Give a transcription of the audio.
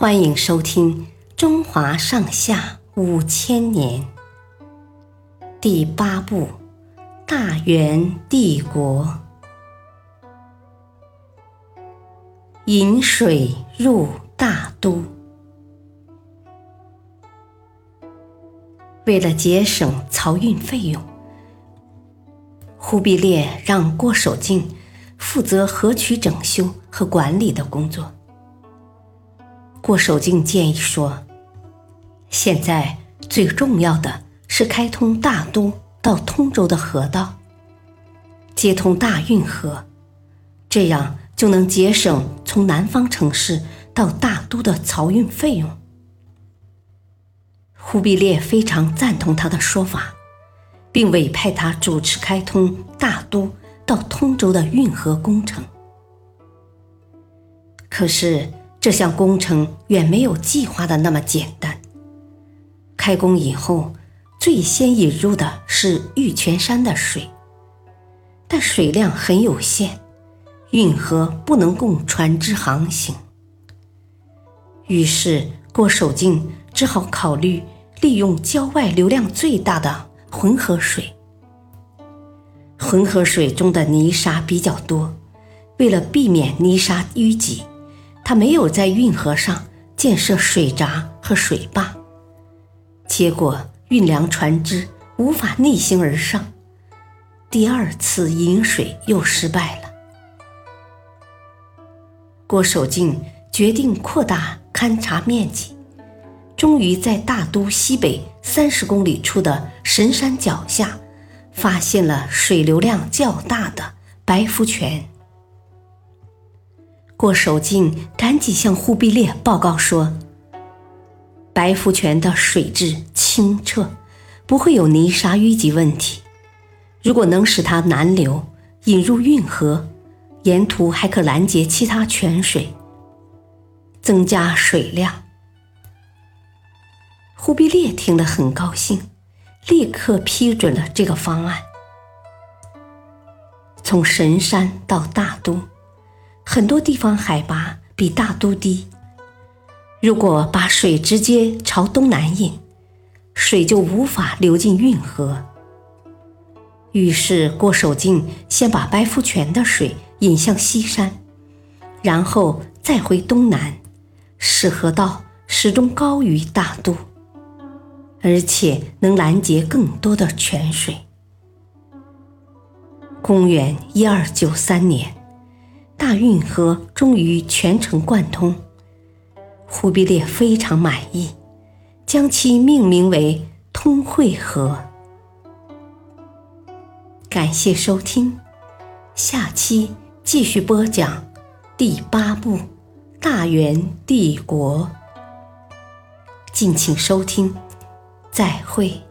欢迎收听《中华上下五千年》第八部《大元帝国》。引水入大都，为了节省漕运费用，忽必烈让郭守敬负责河渠整修和管理的工作。郭守敬建议说：“现在最重要的是开通大都到通州的河道，接通大运河，这样就能节省从南方城市到大都的漕运费用。”忽必烈非常赞同他的说法，并委派他主持开通大都到通州的运河工程。可是。这项工程远没有计划的那么简单。开工以后，最先引入的是玉泉山的水，但水量很有限，运河不能供船只航行。于是郭守敬只好考虑利用郊外流量最大的浑河水。浑河水中的泥沙比较多，为了避免泥沙淤积。他没有在运河上建设水闸和水坝，结果运粮船只无法逆行而上，第二次引水又失败了。郭守敬决定扩大勘察面积，终于在大都西北三十公里处的神山脚下，发现了水流量较大的白福泉。郭守敬赶紧向忽必烈报告说：“白福泉的水质清澈，不会有泥沙淤积问题。如果能使它南流，引入运河，沿途还可拦截其他泉水，增加水量。”忽必烈听了很高兴，立刻批准了这个方案。从神山到大都。很多地方海拔比大都低，如果把水直接朝东南引，水就无法流进运河。于是郭守敬先把白福泉的水引向西山，然后再回东南，使河道始终高于大都，而且能拦截更多的泉水。公元一二九三年。大运河终于全程贯通，忽必烈非常满意，将其命名为通惠河。感谢收听，下期继续播讲第八部《大元帝国》，敬请收听，再会。